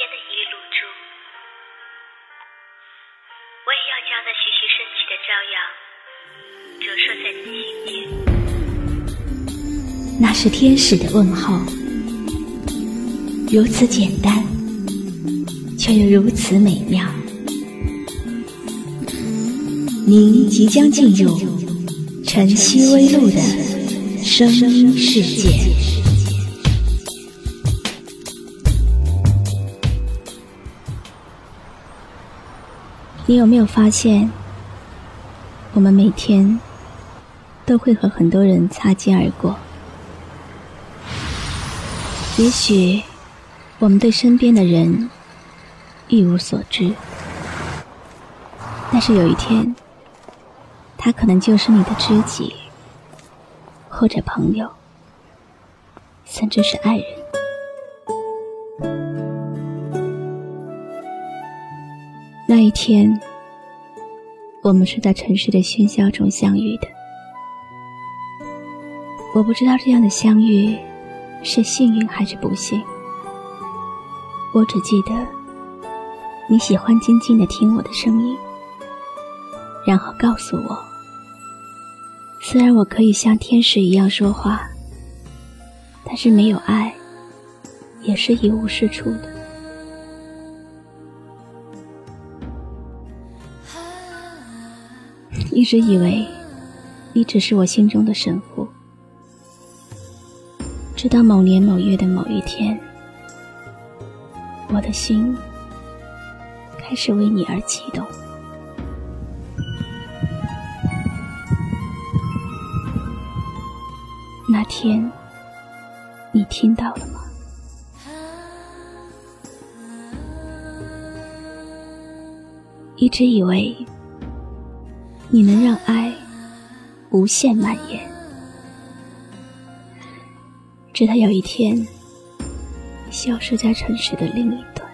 间的一缕露珠，我也要将那徐徐升起的朝阳折射在你心间。那是天使的问候，如此简单，却又如此美妙。您即将进入晨曦微露的声音世界。你有没有发现，我们每天都会和很多人擦肩而过？也许我们对身边的人一无所知，但是有一天。他可能就是你的知己，或者朋友，甚至是爱人。那一天，我们是在城市的喧嚣中相遇的。我不知道这样的相遇是幸运还是不幸。我只记得你喜欢静静的听我的声音，然后告诉我。虽然我可以像天使一样说话，但是没有爱，也是一无是处的。一直以为你只是我心中的神父，直到某年某月的某一天，我的心开始为你而激动。那天，你听到了吗？一直以为你能让爱无限蔓延，直到有一天，消失在城市的另一端。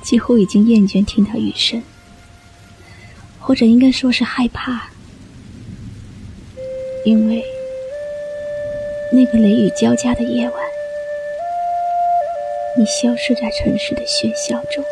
几乎已经厌倦听到雨声，或者应该说是害怕，因为那个雷雨交加的夜晚，你消失在城市的喧嚣中。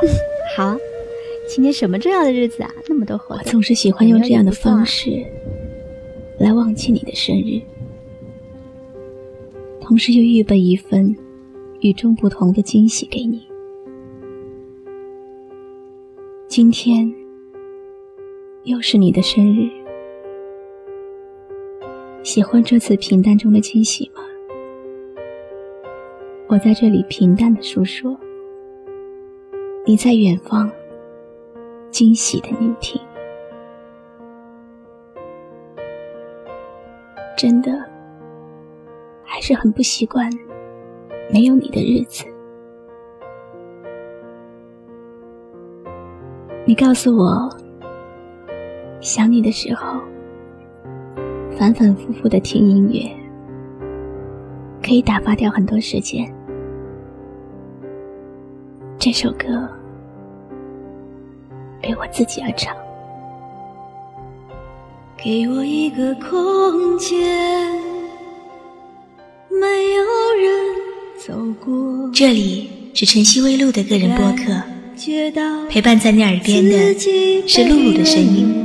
好？今天什么重要的日子啊？那么多活我，总是喜欢用这样的方式来忘记你的生日，同时又预备一份与众不同的惊喜给你。今天又是你的生日。喜欢这次平淡中的惊喜吗？我在这里平淡的诉说，你在远方惊喜的聆听。真的还是很不习惯没有你的日子。你告诉我，想你的时候。反反复复的听音乐，可以打发掉很多时间。这首歌为我自己而唱。给我一个空间，没有人走过。这里是晨曦微露的个人播客，陪伴在你耳边的是露露的声音。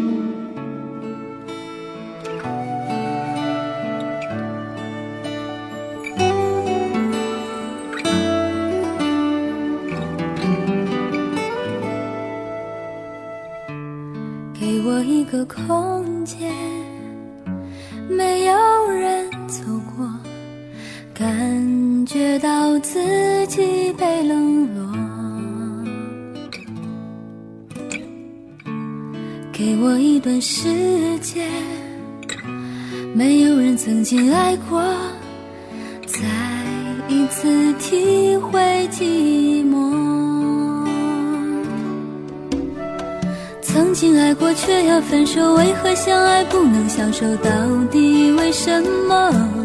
自己被冷落。给我一段时间，没有人曾经爱过，再一次体会寂寞。曾经爱过，却要分手，为何相爱不能相守？到底为什么？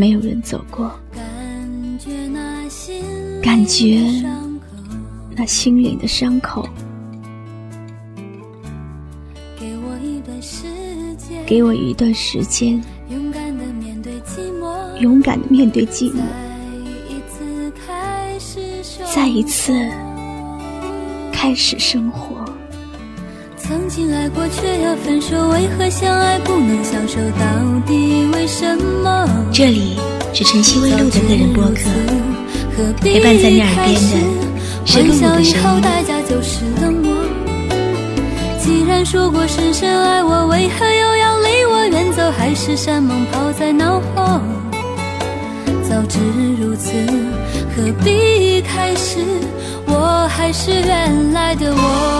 没有人走过，感觉那心灵的伤口。给我一段时间，勇敢的面对寂寞，勇敢的面对寂寞，再一次开始生活。曾经爱过，却要分手，为何相爱不能相守？到底为什么？这里是晨曦微露的个人播客，何必陪伴在你耳边的是露露的声音。代价就是冷漠。既然说过深深爱我，为何又要离我远走？海誓山盟抛在脑后？早知如此，何必开始？我还是原来的我。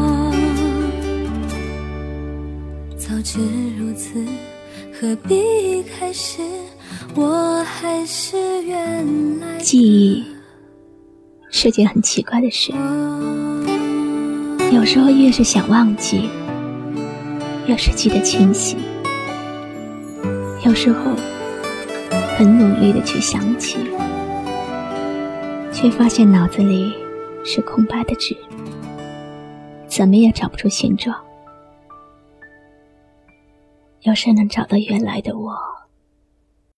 知如此，何必开始？我还是原来记忆是件很奇怪的事，有时候越是想忘记，越是记得清晰；有时候很努力的去想起，却发现脑子里是空白的纸，怎么也找不出形状。要是能找到原来的我。